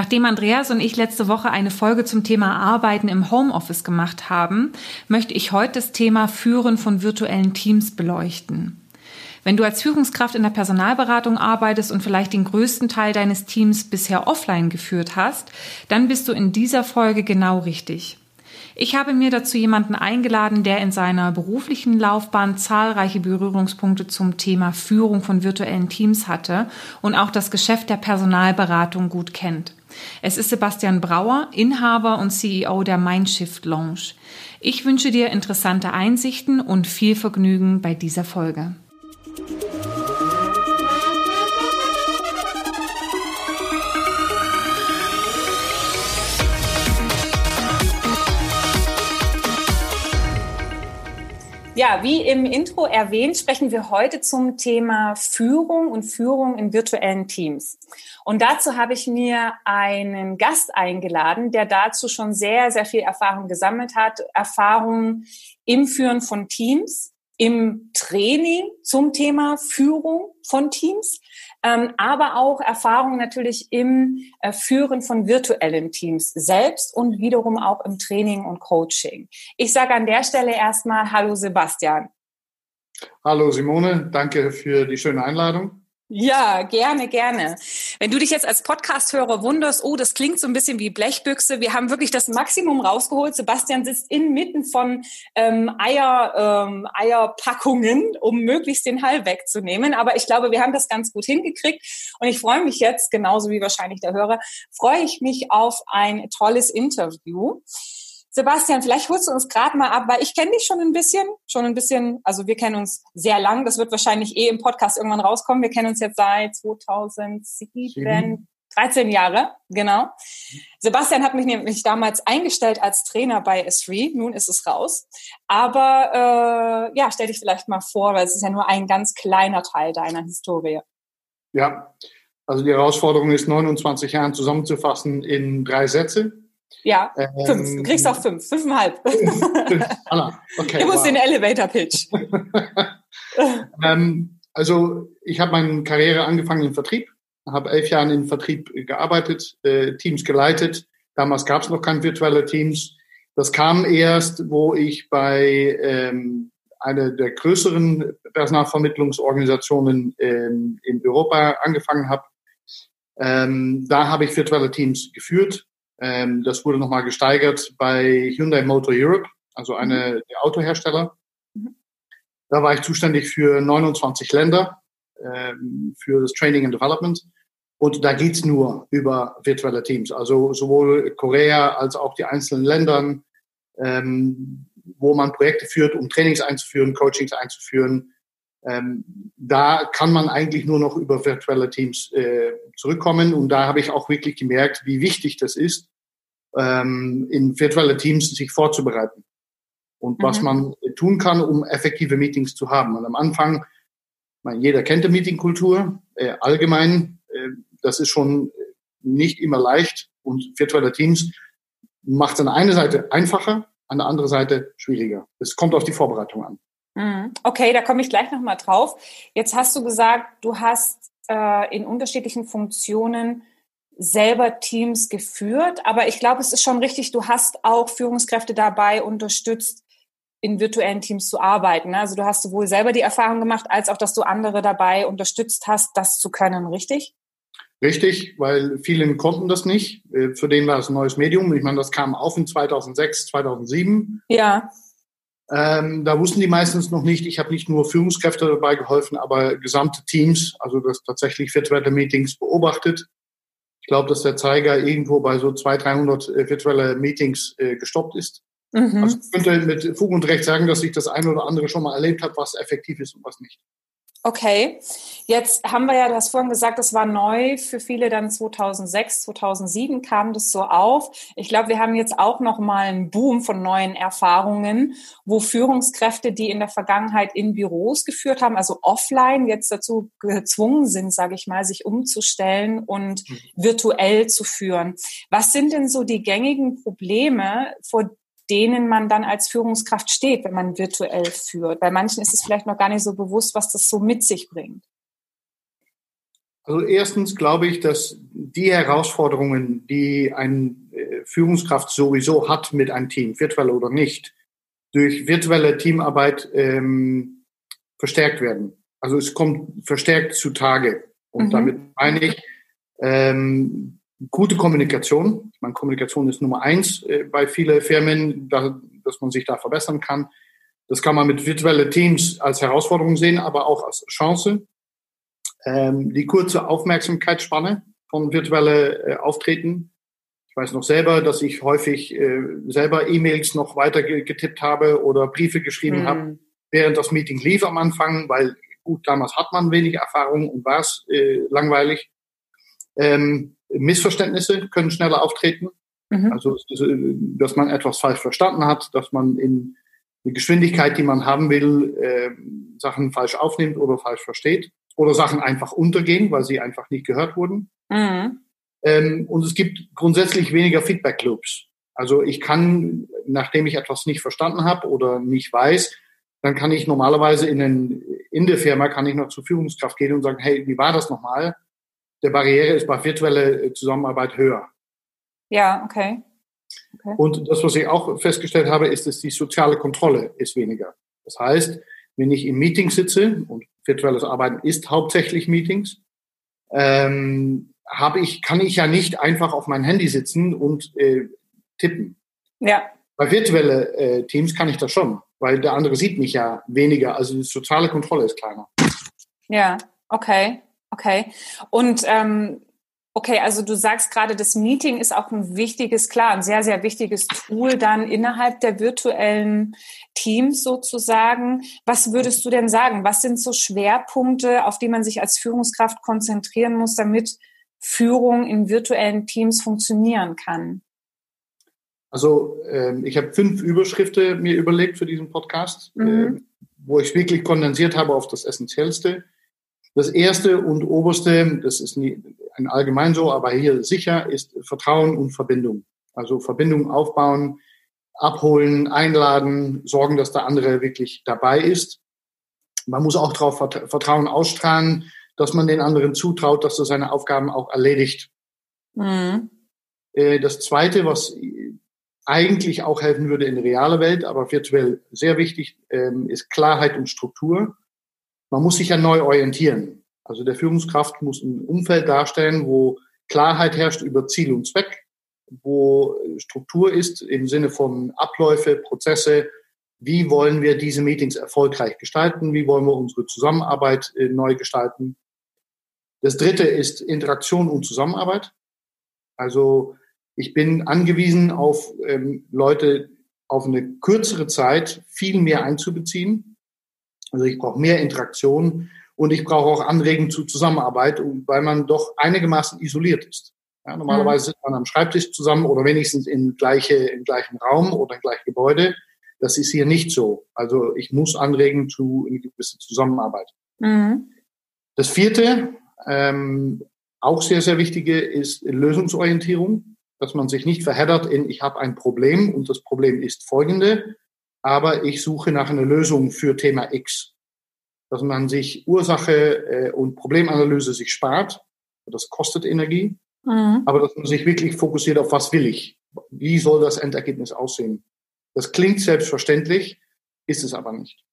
Nachdem Andreas und ich letzte Woche eine Folge zum Thema Arbeiten im Homeoffice gemacht haben, möchte ich heute das Thema Führen von virtuellen Teams beleuchten. Wenn du als Führungskraft in der Personalberatung arbeitest und vielleicht den größten Teil deines Teams bisher offline geführt hast, dann bist du in dieser Folge genau richtig. Ich habe mir dazu jemanden eingeladen, der in seiner beruflichen Laufbahn zahlreiche Berührungspunkte zum Thema Führung von virtuellen Teams hatte und auch das Geschäft der Personalberatung gut kennt. Es ist Sebastian Brauer, Inhaber und CEO der Mindshift Lounge. Ich wünsche dir interessante Einsichten und viel Vergnügen bei dieser Folge. Ja, wie im Intro erwähnt, sprechen wir heute zum Thema Führung und Führung in virtuellen Teams. Und dazu habe ich mir einen Gast eingeladen, der dazu schon sehr, sehr viel Erfahrung gesammelt hat. Erfahrung im Führen von Teams, im Training zum Thema Führung von Teams, ähm, aber auch Erfahrung natürlich im äh, Führen von virtuellen Teams selbst und wiederum auch im Training und Coaching. Ich sage an der Stelle erstmal Hallo Sebastian. Hallo Simone, danke für die schöne Einladung. Ja, gerne, gerne. Wenn du dich jetzt als Podcast-Hörer wunderst, oh, das klingt so ein bisschen wie Blechbüchse, wir haben wirklich das Maximum rausgeholt. Sebastian sitzt inmitten von ähm, Eier, ähm, Eierpackungen, um möglichst den Hall wegzunehmen. Aber ich glaube, wir haben das ganz gut hingekriegt. Und ich freue mich jetzt, genauso wie wahrscheinlich der Hörer, freue ich mich auf ein tolles Interview. Sebastian, vielleicht holst du uns gerade mal ab, weil ich kenne dich schon ein bisschen, schon ein bisschen, also wir kennen uns sehr lang, das wird wahrscheinlich eh im Podcast irgendwann rauskommen. Wir kennen uns jetzt seit 2007, 13 Jahre, genau. Sebastian hat mich nämlich damals eingestellt als Trainer bei S3, nun ist es raus. Aber äh, ja, stell dich vielleicht mal vor, weil es ist ja nur ein ganz kleiner Teil deiner Historie. Ja, also die Herausforderung ist, 29 Jahren zusammenzufassen in drei Sätze. Ja, ähm, fünf. Du kriegst auch fünf. Fünfeinhalb. Anna, okay. Du musst wow. den Elevator-Pitch. ähm, also ich habe meine Karriere angefangen im Vertrieb, habe elf Jahre im Vertrieb gearbeitet, äh, Teams geleitet. Damals gab es noch keine virtuelle Teams. Das kam erst, wo ich bei ähm, einer der größeren Personalvermittlungsorganisationen ähm, in Europa angefangen habe. Ähm, da habe ich virtuelle Teams geführt ähm, das wurde nochmal gesteigert bei Hyundai Motor Europe, also eine mhm. der Autohersteller. Mhm. Da war ich zuständig für 29 Länder ähm, für das Training and Development. Und da geht's nur über virtuelle Teams. Also sowohl Korea als auch die einzelnen Ländern, ähm, wo man Projekte führt, um Trainings einzuführen, Coachings einzuführen. Ähm, da kann man eigentlich nur noch über virtuelle Teams äh, zurückkommen. Und da habe ich auch wirklich gemerkt, wie wichtig das ist, ähm, in virtuelle Teams sich vorzubereiten. Und mhm. was man tun kann, um effektive Meetings zu haben. Und am Anfang, man, jeder kennt die Meetingkultur, äh, allgemein, äh, das ist schon nicht immer leicht. Und virtuelle Teams macht es an einer Seite einfacher, an der anderen Seite schwieriger. Es kommt auf die Vorbereitung an. Mhm. Okay, da komme ich gleich nochmal drauf. Jetzt hast du gesagt, du hast äh, in unterschiedlichen Funktionen selber Teams geführt, aber ich glaube, es ist schon richtig, du hast auch Führungskräfte dabei unterstützt, in virtuellen Teams zu arbeiten. Also du hast sowohl selber die Erfahrung gemacht, als auch, dass du andere dabei unterstützt hast, das zu können, richtig? Richtig, weil viele konnten das nicht. Äh, für den war es ein neues Medium. Ich meine, das kam auf in 2006, 2007. Ja. Ähm, da wussten die meistens noch nicht. Ich habe nicht nur Führungskräfte dabei geholfen, aber gesamte Teams, also das tatsächlich virtuelle Meetings beobachtet ich glaube, dass der Zeiger irgendwo bei so 200, 300 äh, virtuelle Meetings äh, gestoppt ist. Mhm. Also ich könnte mit Fug und Recht sagen, dass ich das eine oder andere schon mal erlebt habe, was effektiv ist und was nicht. Okay, jetzt haben wir ja, du hast vorhin gesagt, das war neu für viele dann 2006, 2007 kam das so auf. Ich glaube, wir haben jetzt auch noch mal einen Boom von neuen Erfahrungen, wo Führungskräfte, die in der Vergangenheit in Büros geführt haben, also offline, jetzt dazu gezwungen sind, sage ich mal, sich umzustellen und mhm. virtuell zu führen. Was sind denn so die gängigen Probleme, vor denen man dann als Führungskraft steht, wenn man virtuell führt. Bei manchen ist es vielleicht noch gar nicht so bewusst, was das so mit sich bringt. Also erstens glaube ich, dass die Herausforderungen, die eine äh, Führungskraft sowieso hat mit einem Team, virtuell oder nicht, durch virtuelle Teamarbeit ähm, verstärkt werden. Also es kommt verstärkt zutage. Und mhm. damit meine ich ähm, gute Kommunikation. Ich meine, Kommunikation ist Nummer eins äh, bei vielen Firmen, da, dass man sich da verbessern kann. Das kann man mit virtuellen Teams als Herausforderung sehen, aber auch als Chance ähm, die kurze Aufmerksamkeitsspanne von virtuelle äh, Auftreten. Ich weiß noch selber, dass ich häufig äh, selber E-Mails noch weiter getippt habe oder Briefe geschrieben mhm. habe, während das Meeting lief am Anfang, weil gut, damals hat man wenig Erfahrung und war es äh, langweilig. Ähm, Missverständnisse können schneller auftreten. Mhm. Also, dass man etwas falsch verstanden hat, dass man in die Geschwindigkeit, die man haben will, äh, Sachen falsch aufnimmt oder falsch versteht oder Sachen einfach untergehen, weil sie einfach nicht gehört wurden. Mhm. Ähm, und es gibt grundsätzlich weniger Feedback Loops. Also ich kann, nachdem ich etwas nicht verstanden habe oder nicht weiß, dann kann ich normalerweise in, den, in der Firma kann ich noch zur Führungskraft gehen und sagen, hey, wie war das nochmal? Der Barriere ist bei virtueller Zusammenarbeit höher. Ja, okay. okay. Und das, was ich auch festgestellt habe, ist, dass die soziale Kontrolle ist weniger. Das heißt, wenn ich im Meeting sitze und virtuelles Arbeiten ist hauptsächlich Meetings, ähm, habe ich, kann ich ja nicht einfach auf mein Handy sitzen und äh, tippen. Ja. Bei virtuelle äh, Teams kann ich das schon, weil der andere sieht mich ja weniger. Also die soziale Kontrolle ist kleiner. Ja, okay, okay. Und ähm, Okay, also du sagst gerade, das Meeting ist auch ein wichtiges, klar, ein sehr, sehr wichtiges Tool dann innerhalb der virtuellen Teams sozusagen. Was würdest du denn sagen? Was sind so Schwerpunkte, auf die man sich als Führungskraft konzentrieren muss, damit Führung in virtuellen Teams funktionieren kann? Also ähm, ich habe fünf Überschriften mir überlegt für diesen Podcast, mhm. äh, wo ich wirklich kondensiert habe auf das Essentiellste. Das erste und oberste, das ist nie, ein allgemein so, aber hier sicher, ist Vertrauen und Verbindung. Also Verbindung aufbauen, abholen, einladen, sorgen, dass der andere wirklich dabei ist. Man muss auch darauf Vertrauen ausstrahlen, dass man den anderen zutraut, dass er seine Aufgaben auch erledigt. Mhm. Äh, das Zweite, was eigentlich auch helfen würde in der realen Welt, aber virtuell sehr wichtig, ähm, ist Klarheit und Struktur man muss sich ja neu orientieren. Also der Führungskraft muss ein Umfeld darstellen, wo Klarheit herrscht über Ziel und Zweck, wo Struktur ist im Sinne von Abläufe, Prozesse. Wie wollen wir diese Meetings erfolgreich gestalten? Wie wollen wir unsere Zusammenarbeit äh, neu gestalten? Das dritte ist Interaktion und Zusammenarbeit. Also ich bin angewiesen auf ähm, Leute auf eine kürzere Zeit viel mehr einzubeziehen. Also ich brauche mehr Interaktion und ich brauche auch Anregen zu Zusammenarbeit, weil man doch einigermaßen isoliert ist. Ja, normalerweise sitzt man am Schreibtisch zusammen oder wenigstens im, gleiche, im gleichen Raum oder im gleichen Gebäude. Das ist hier nicht so. Also ich muss anregen zu eine gewisse Zusammenarbeit. Mhm. Das vierte, ähm, auch sehr, sehr wichtige, ist Lösungsorientierung, dass man sich nicht verheddert in, ich habe ein Problem und das Problem ist folgende, aber ich suche nach einer Lösung für Thema X. Dass man sich Ursache äh, und Problemanalyse sich spart. Das kostet Energie. Mhm. Aber dass man sich wirklich fokussiert auf, was will ich? Wie soll das Endergebnis aussehen? Das klingt selbstverständlich, ist es aber nicht.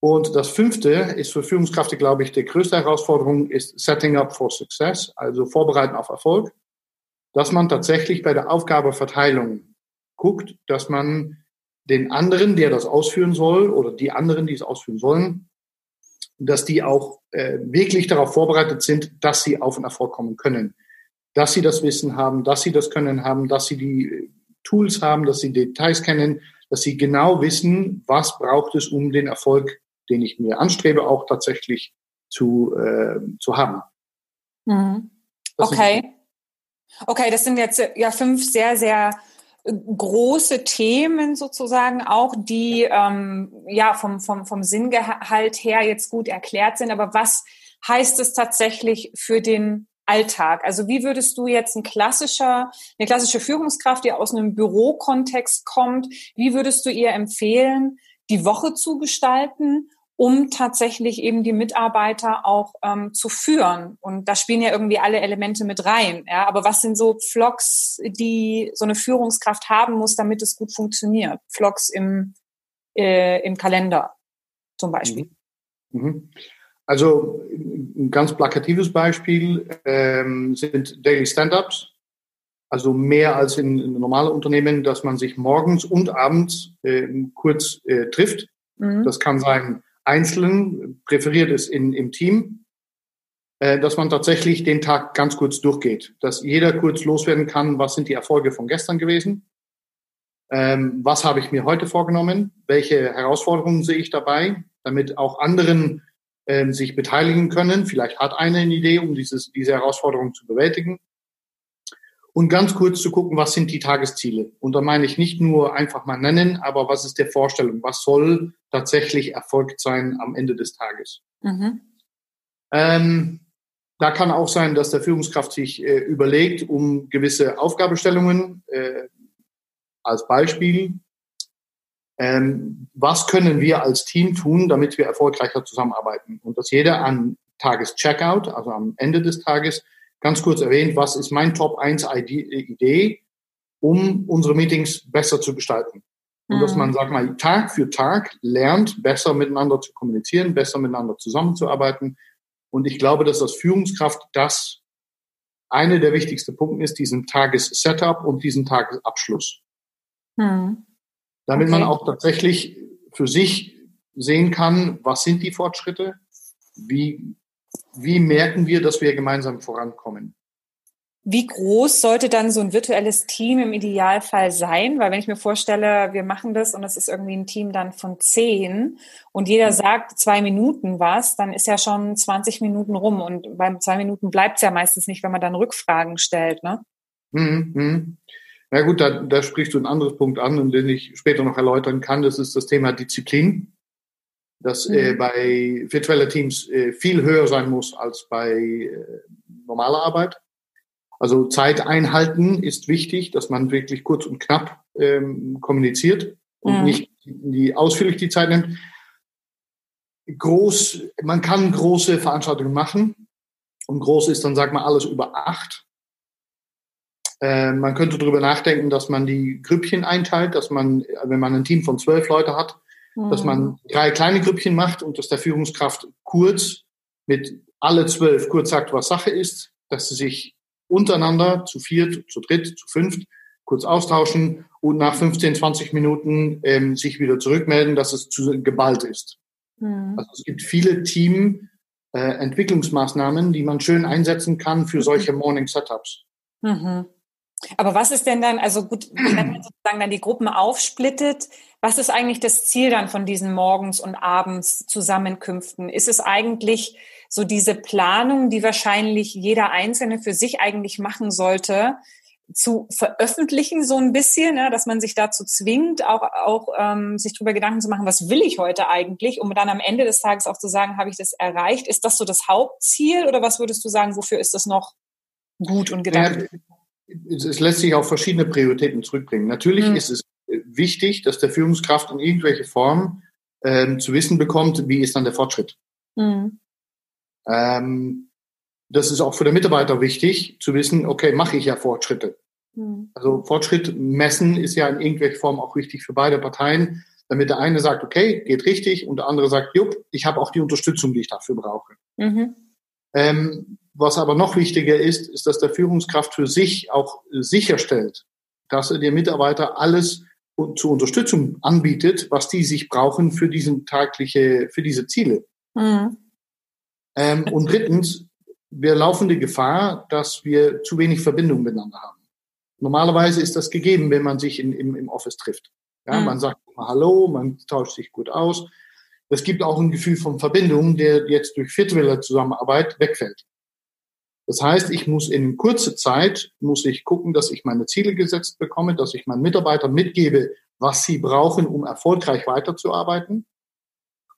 Und das fünfte ist für Führungskräfte, glaube ich, die größte Herausforderung ist Setting up for Success, also Vorbereiten auf Erfolg. Dass man tatsächlich bei der Aufgabeverteilung guckt, dass man den anderen, der das ausführen soll, oder die anderen, die es ausführen sollen, dass die auch äh, wirklich darauf vorbereitet sind, dass sie auf einen Erfolg kommen können. Dass sie das Wissen haben, dass sie das Können haben, dass sie die äh, Tools haben, dass sie Details kennen, dass sie genau wissen, was braucht es, um den Erfolg, den ich mir anstrebe, auch tatsächlich zu, äh, zu haben. Mhm. Okay. Okay, das sind jetzt ja fünf sehr, sehr große Themen sozusagen auch, die ähm, ja vom, vom, vom Sinngehalt her jetzt gut erklärt sind. Aber was heißt es tatsächlich für den Alltag? Also wie würdest du jetzt ein klassischer, eine klassische Führungskraft, die aus einem Bürokontext kommt, wie würdest du ihr empfehlen, die Woche zu gestalten um tatsächlich eben die Mitarbeiter auch ähm, zu führen. Und da spielen ja irgendwie alle Elemente mit rein. Ja? Aber was sind so Vlogs, die so eine Führungskraft haben muss, damit es gut funktioniert? Vlogs im, äh, im Kalender zum Beispiel. Mhm. Mhm. Also ein ganz plakatives Beispiel ähm, sind Daily Stand-ups. Also mehr als in, in normalen Unternehmen, dass man sich morgens und abends äh, kurz äh, trifft. Mhm. Das kann sein einzeln, präferiert ist in, im Team, äh, dass man tatsächlich den Tag ganz kurz durchgeht, dass jeder kurz loswerden kann, was sind die Erfolge von gestern gewesen, ähm, was habe ich mir heute vorgenommen, welche Herausforderungen sehe ich dabei, damit auch anderen ähm, sich beteiligen können. Vielleicht hat einer eine Idee, um dieses, diese Herausforderung zu bewältigen und ganz kurz zu gucken, was sind die Tagesziele. Und da meine ich nicht nur einfach mal nennen, aber was ist der Vorstellung? Was soll tatsächlich erfolgt sein am Ende des Tages? Mhm. Ähm, da kann auch sein, dass der Führungskraft sich äh, überlegt, um gewisse Aufgabestellungen äh, als Beispiel, ähm, was können wir als Team tun, damit wir erfolgreicher zusammenarbeiten? Und dass jeder an Tagescheckout, also am Ende des Tages, ganz kurz erwähnt, was ist mein Top 1 Idee, um unsere Meetings besser zu gestalten. Und mhm. dass man, sag mal, Tag für Tag lernt, besser miteinander zu kommunizieren, besser miteinander zusammenzuarbeiten. Und ich glaube, dass das Führungskraft das eine der wichtigsten Punkte ist, diesen Tages-Setup und diesen Tagesabschluss. Mhm. Damit okay. man auch tatsächlich für sich sehen kann, was sind die Fortschritte, wie wie merken wir, dass wir gemeinsam vorankommen? Wie groß sollte dann so ein virtuelles Team im Idealfall sein? Weil wenn ich mir vorstelle, wir machen das und es ist irgendwie ein Team dann von zehn und jeder mhm. sagt zwei Minuten was, dann ist ja schon 20 Minuten rum und beim zwei Minuten bleibt es ja meistens nicht, wenn man dann Rückfragen stellt, ne? Mhm. mhm. Na gut, da, da sprichst du ein anderes Punkt an, den ich später noch erläutern kann. Das ist das Thema Disziplin das äh, mhm. bei virtuellen Teams äh, viel höher sein muss als bei äh, normaler Arbeit. Also Zeit einhalten ist wichtig, dass man wirklich kurz und knapp ähm, kommuniziert und mhm. nicht die, ausführlich die Zeit nimmt. Groß, man kann große Veranstaltungen machen und groß ist dann, sag mal, alles über acht. Äh, man könnte darüber nachdenken, dass man die Grüppchen einteilt, dass man, wenn man ein Team von zwölf Leute hat, dass man mhm. drei kleine Grüppchen macht und dass der Führungskraft kurz mit alle zwölf kurz sagt, was Sache ist, dass sie sich untereinander zu viert, zu dritt, zu fünft kurz austauschen und nach 15, 20 Minuten ähm, sich wieder zurückmelden, dass es zu geballt ist. Mhm. Also es gibt viele Team-Entwicklungsmaßnahmen, äh, die man schön einsetzen kann für mhm. solche Morning Setups. Mhm. Aber was ist denn dann, also gut, wenn man sozusagen dann die Gruppen aufsplittet, was ist eigentlich das Ziel dann von diesen Morgens- und Abends Zusammenkünften? Ist es eigentlich so diese Planung, die wahrscheinlich jeder Einzelne für sich eigentlich machen sollte, zu veröffentlichen so ein bisschen, ne, dass man sich dazu zwingt, auch, auch ähm, sich darüber Gedanken zu machen, was will ich heute eigentlich, um dann am Ende des Tages auch zu sagen, habe ich das erreicht? Ist das so das Hauptziel oder was würdest du sagen, wofür ist das noch gut und gedacht? Ja, es lässt sich auf verschiedene Prioritäten zurückbringen. Natürlich mhm. ist es wichtig, dass der Führungskraft in irgendwelche Form ähm, zu wissen bekommt, wie ist dann der Fortschritt. Mhm. Ähm, das ist auch für den Mitarbeiter wichtig, zu wissen, okay, mache ich ja Fortschritte. Mhm. Also Fortschritt messen ist ja in irgendwelcher Form auch wichtig für beide Parteien, damit der eine sagt, okay, geht richtig, und der andere sagt, jupp, ich habe auch die Unterstützung, die ich dafür brauche. Mhm. Ähm, was aber noch wichtiger ist, ist, dass der Führungskraft für sich auch sicherstellt, dass er den Mitarbeiter alles zur Unterstützung anbietet, was die sich brauchen für diesen tagliche, für diese Ziele. Mhm. Ähm, und drittens, wir laufen die Gefahr, dass wir zu wenig Verbindung miteinander haben. Normalerweise ist das gegeben, wenn man sich in, im, im Office trifft. Ja, mhm. Man sagt mal Hallo, man tauscht sich gut aus. Es gibt auch ein Gefühl von Verbindung, der jetzt durch virtuelle Zusammenarbeit wegfällt. Das heißt, ich muss in kurzer Zeit, muss ich gucken, dass ich meine Ziele gesetzt bekomme, dass ich meinen Mitarbeitern mitgebe, was sie brauchen, um erfolgreich weiterzuarbeiten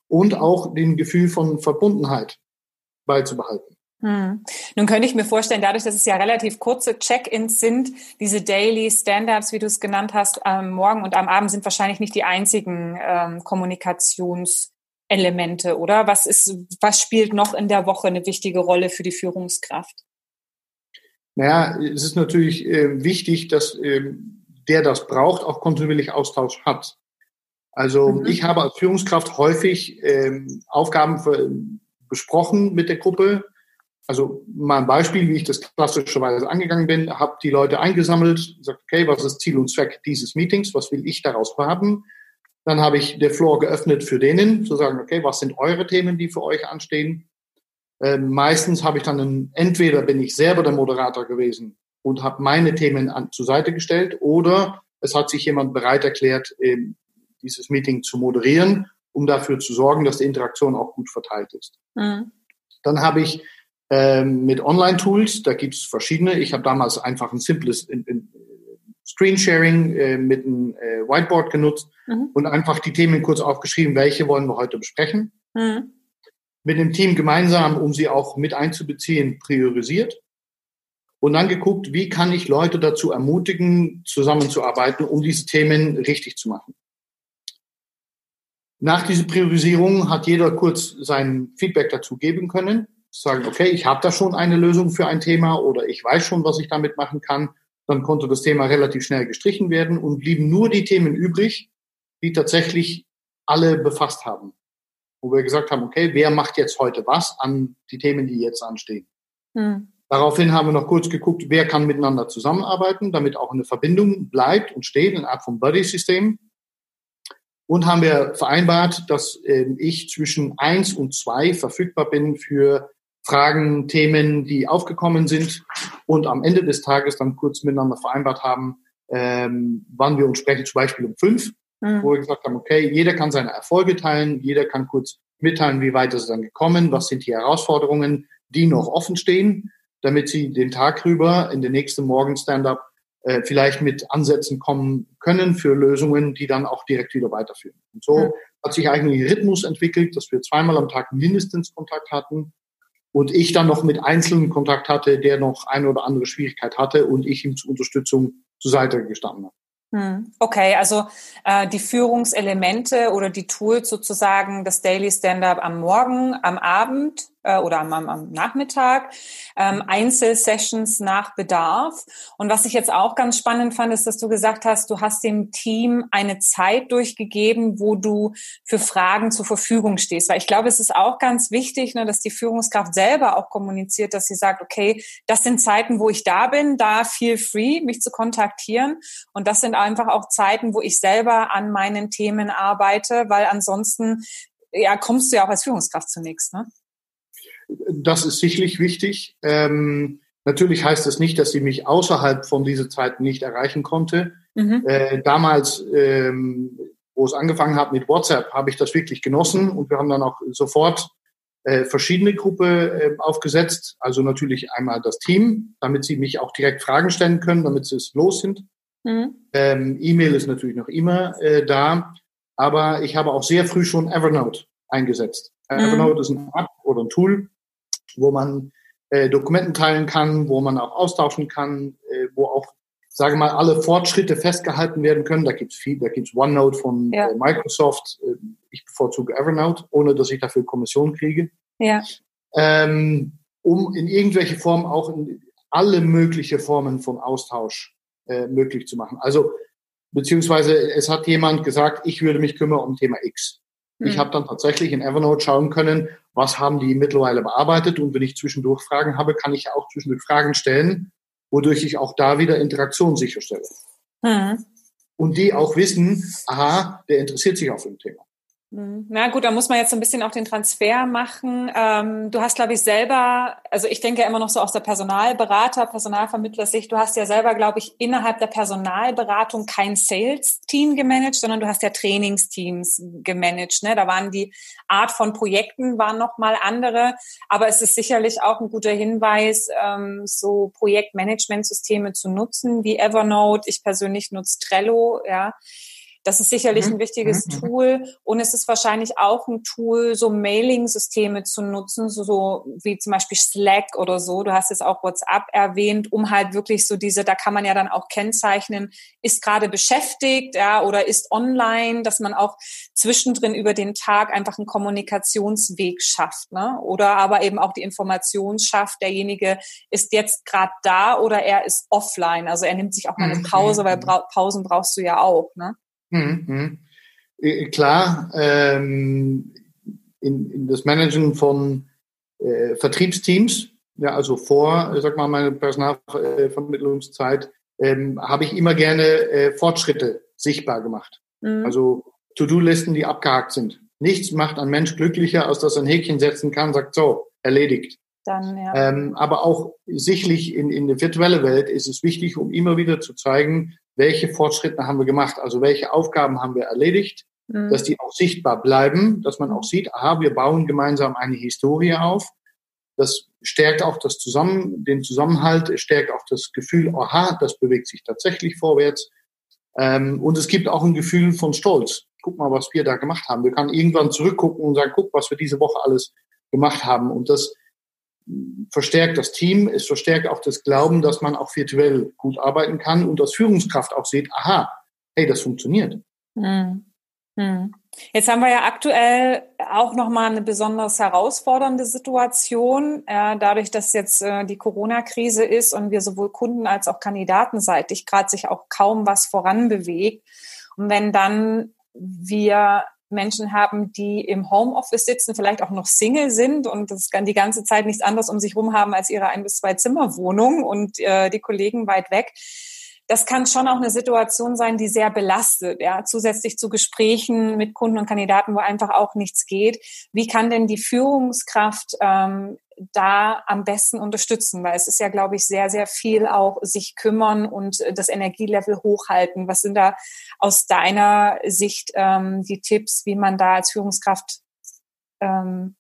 und auch den Gefühl von Verbundenheit beizubehalten. Hm. Nun könnte ich mir vorstellen, dadurch, dass es ja relativ kurze Check-ins sind, diese Daily Standards, wie du es genannt hast, am Morgen und am Abend sind wahrscheinlich nicht die einzigen ähm, Kommunikations- Elemente, oder? Was ist, was spielt noch in der Woche eine wichtige Rolle für die Führungskraft? Naja, es ist natürlich äh, wichtig, dass äh, der das braucht, auch kontinuierlich Austausch hat. Also mhm. ich habe als Führungskraft häufig ähm, Aufgaben für, besprochen mit der Gruppe. Also mal ein Beispiel, wie ich das klassischerweise angegangen bin, habe die Leute eingesammelt, gesagt, okay, was ist Ziel und Zweck dieses Meetings, was will ich daraus haben? Dann habe ich der Floor geöffnet für denen, zu sagen, okay, was sind eure Themen, die für euch anstehen? Ähm, meistens habe ich dann, einen, entweder bin ich selber der Moderator gewesen und habe meine Themen an, zur Seite gestellt oder es hat sich jemand bereit erklärt, ähm, dieses Meeting zu moderieren, um dafür zu sorgen, dass die Interaktion auch gut verteilt ist. Mhm. Dann habe ich ähm, mit Online-Tools, da gibt es verschiedene. Ich habe damals einfach ein simples in, in, Screensharing äh, mit einem äh, Whiteboard genutzt mhm. und einfach die Themen kurz aufgeschrieben, welche wollen wir heute besprechen. Mhm. Mit dem Team gemeinsam, um sie auch mit einzubeziehen, priorisiert. Und dann geguckt, wie kann ich Leute dazu ermutigen, zusammenzuarbeiten, um diese Themen richtig zu machen. Nach dieser Priorisierung hat jeder kurz sein Feedback dazu geben können, sagen, okay, ich habe da schon eine Lösung für ein Thema oder ich weiß schon, was ich damit machen kann. Dann konnte das Thema relativ schnell gestrichen werden und blieben nur die Themen übrig, die tatsächlich alle befasst haben. Wo wir gesagt haben, okay, wer macht jetzt heute was an die Themen, die jetzt anstehen. Hm. Daraufhin haben wir noch kurz geguckt, wer kann miteinander zusammenarbeiten, damit auch eine Verbindung bleibt und steht, eine Art von Buddy-System. Und haben wir vereinbart, dass äh, ich zwischen eins und zwei verfügbar bin für Fragen, Themen, die aufgekommen sind und am Ende des Tages dann kurz miteinander vereinbart haben, ähm, wann wir uns sprechen, zum Beispiel um fünf, mhm. wo wir gesagt haben, okay, jeder kann seine Erfolge teilen, jeder kann kurz mitteilen, wie weit ist es dann gekommen, was sind die Herausforderungen, die noch offen stehen, damit sie den Tag rüber in den nächsten Morgen Stand-up äh, vielleicht mit Ansätzen kommen können für Lösungen, die dann auch direkt wieder weiterführen. Und so mhm. hat sich eigentlich ein Rhythmus entwickelt, dass wir zweimal am Tag mindestens Kontakt hatten und ich dann noch mit Einzelnen Kontakt hatte, der noch eine oder andere Schwierigkeit hatte und ich ihm zur Unterstützung zur Seite gestanden habe. Hm, okay, also äh, die Führungselemente oder die Tools sozusagen, das Daily Stand-up am Morgen, am Abend äh, oder am, am Nachmittag, ähm, Einzelsessions nach Bedarf. Und was ich jetzt auch ganz spannend fand, ist, dass du gesagt hast, du hast dem Team eine Zeit durchgegeben, wo du für Fragen zur Verfügung stehst. Weil ich glaube, es ist auch ganz wichtig, ne, dass die Führungskraft selber auch kommuniziert, dass sie sagt, okay, das sind Zeiten, wo ich da bin, da feel free, mich zu kontaktieren. Und das sind einfach auch Zeiten, wo ich selber an meinen Themen arbeite, weil ansonsten ja, kommst du ja auch als Führungskraft zunächst. Ne? Das ist sicherlich wichtig. Ähm, natürlich heißt das nicht, dass sie mich außerhalb von dieser Zeit nicht erreichen konnte. Mhm. Äh, damals, ähm, wo es angefangen hat mit WhatsApp, habe ich das wirklich genossen und wir haben dann auch sofort äh, verschiedene Gruppen äh, aufgesetzt. Also natürlich einmal das Team, damit sie mich auch direkt Fragen stellen können, damit sie es los sind. Mhm. Ähm, E-Mail ist natürlich noch immer äh, da, aber ich habe auch sehr früh schon Evernote eingesetzt. Mhm. Evernote ist ein App oder ein Tool, wo man äh, Dokumenten teilen kann, wo man auch austauschen kann, äh, wo auch, sage mal, alle Fortschritte festgehalten werden können. Da gibt's viel, da gibt's OneNote von ja. äh, Microsoft. Äh, ich bevorzuge Evernote, ohne dass ich dafür Kommission kriege. Ja. Ähm, um in irgendwelche Form auch in alle mögliche Formen von Austausch äh, möglich zu machen. Also beziehungsweise es hat jemand gesagt, ich würde mich kümmern um Thema X. Ich hm. habe dann tatsächlich in Evernote schauen können, was haben die mittlerweile bearbeitet und wenn ich zwischendurch Fragen habe, kann ich auch zwischendurch Fragen stellen, wodurch ich auch da wieder Interaktion sicherstelle. Mhm. Und die auch wissen, aha, der interessiert sich auch für ein Thema. Mhm. Na gut, da muss man jetzt so ein bisschen auch den Transfer machen. Ähm, du hast, glaube ich, selber, also ich denke immer noch so aus der Personalberater, Personalvermittler-Sicht, du hast ja selber, glaube ich, innerhalb der Personalberatung kein Sales-Team gemanagt, sondern du hast ja Trainingsteams gemanagt. Ne? Da waren die Art von Projekten waren nochmal andere, aber es ist sicherlich auch ein guter Hinweis, ähm, so Projektmanagementsysteme zu nutzen wie Evernote. Ich persönlich nutze Trello, ja Das ist sicherlich mhm. ein wichtiges mhm. Tool und es ist wahrscheinlich auch ein Tool, so Mailing-Systeme zu nutzen, so, so wie zum Beispiel Slack oder so. Du hast jetzt auch WhatsApp erwähnt, um halt wirklich so diese, da kann man ja dann auch kennzeichnen, ist gerade beschäftigt, ja, oder ist online, dass man auch zwischendrin über den Tag einfach einen Kommunikationsweg schafft, ne? Oder aber eben auch die Information schafft, derjenige ist jetzt gerade da oder er ist offline. Also er nimmt sich auch mal eine mhm. Pause, weil Bra Pausen brauchst du ja auch, ne? Mhm. Äh, klar, ähm, in, in das Managen von äh, Vertriebsteams, ja, also vor, sag mal, meine Personalvermittlungszeit, ähm, habe ich immer gerne äh, Fortschritte sichtbar gemacht. Mhm. Also To-Do-Listen, die abgehakt sind. Nichts macht ein Mensch glücklicher, als dass er ein Häkchen setzen kann, sagt so, erledigt. Dann, ja. ähm, aber auch sicherlich in, in der virtuellen Welt ist es wichtig, um immer wieder zu zeigen, welche Fortschritte haben wir gemacht, also welche Aufgaben haben wir erledigt, mhm. dass die auch sichtbar bleiben, dass man auch sieht, aha, wir bauen gemeinsam eine Historie auf. Das stärkt auch das Zusammen, den Zusammenhalt, stärkt auch das Gefühl, aha, das bewegt sich tatsächlich vorwärts. Ähm, und es gibt auch ein Gefühl von Stolz. Guck mal, was wir da gemacht haben. Wir können irgendwann zurückgucken und sagen, guck, was wir diese Woche alles gemacht haben. Und das verstärkt das Team, es verstärkt auch das Glauben, dass man auch virtuell gut arbeiten kann und als Führungskraft auch sieht, aha, hey, das funktioniert. Hm. Hm. Jetzt haben wir ja aktuell auch nochmal eine besonders herausfordernde Situation, äh, dadurch, dass jetzt äh, die Corona-Krise ist und wir sowohl Kunden als auch kandidatenseitig gerade sich auch kaum was voranbewegt. Und wenn dann wir Menschen haben, die im Homeoffice sitzen, vielleicht auch noch Single sind und das die ganze Zeit nichts anderes um sich rum haben als ihre ein bis zwei Zimmerwohnung und äh, die Kollegen weit weg. Das kann schon auch eine Situation sein, die sehr belastet, ja, zusätzlich zu Gesprächen mit Kunden und Kandidaten, wo einfach auch nichts geht. Wie kann denn die Führungskraft ähm, da am besten unterstützen? Weil es ist ja, glaube ich, sehr, sehr viel auch sich kümmern und das Energielevel hochhalten. Was sind da aus deiner Sicht ähm, die Tipps, wie man da als Führungskraft ähm,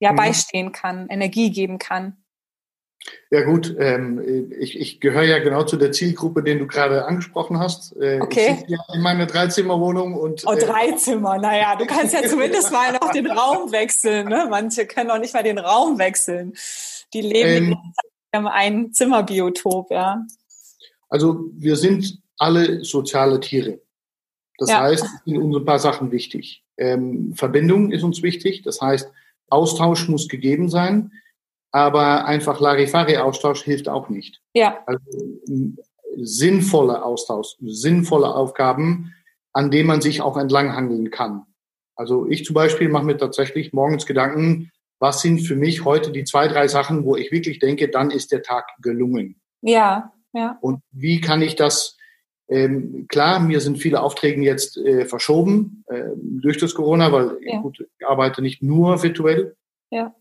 ja mhm. beistehen kann, Energie geben kann? Ja gut, ähm, ich, ich gehöre ja genau zu der Zielgruppe, den du gerade angesprochen hast. Äh, okay. Ich ja in meine Dreizimmerwohnung und. Oh, Dreizimmer, äh, naja, du kannst ja zumindest mal noch den Raum wechseln. Ne? Manche können auch nicht mal den Raum wechseln. Die leben ähm, in einem Zimmerbiotop, ja. Also wir sind alle soziale Tiere. Das ja. heißt, sind uns ein paar Sachen wichtig. Ähm, Verbindung ist uns wichtig. Das heißt, Austausch muss gegeben sein aber einfach Larifari-Austausch hilft auch nicht. Ja. Also, sinnvoller Austausch, sinnvolle Aufgaben, an denen man sich auch entlanghangeln kann. Also ich zum Beispiel mache mir tatsächlich morgens Gedanken, was sind für mich heute die zwei, drei Sachen, wo ich wirklich denke, dann ist der Tag gelungen. Ja, ja. Und wie kann ich das, ähm, klar, mir sind viele Aufträge jetzt äh, verschoben äh, durch das Corona, weil ja. gut, ich arbeite nicht nur virtuell. Ja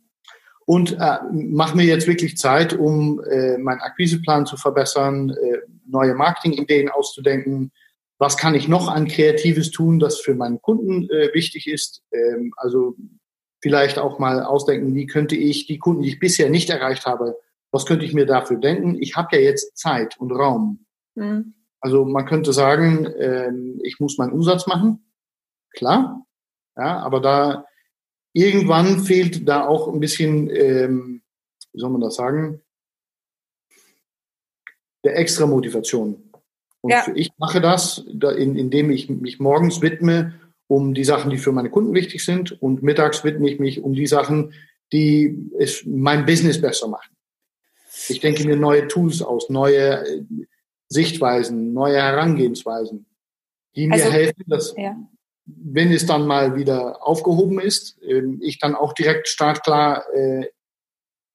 und äh, mache mir jetzt wirklich Zeit, um äh, meinen Akquiseplan zu verbessern, äh, neue Marketingideen auszudenken. Was kann ich noch an Kreatives tun, das für meinen Kunden äh, wichtig ist? Ähm, also vielleicht auch mal ausdenken, wie könnte ich die Kunden, die ich bisher nicht erreicht habe, was könnte ich mir dafür denken? Ich habe ja jetzt Zeit und Raum. Mhm. Also man könnte sagen, äh, ich muss meinen Umsatz machen, klar, ja, aber da irgendwann fehlt da auch ein bisschen, ähm, wie soll man das sagen, der extra Motivation. Und ja. ich mache das, indem ich mich morgens widme um die Sachen, die für meine Kunden wichtig sind und mittags widme ich mich um die Sachen, die es mein Business besser machen. Ich denke mir neue Tools aus, neue äh, Sichtweisen, neue Herangehensweisen, die mir also, helfen, dass, ja wenn es dann mal wieder aufgehoben ist, ähm, ich dann auch direkt startklar äh,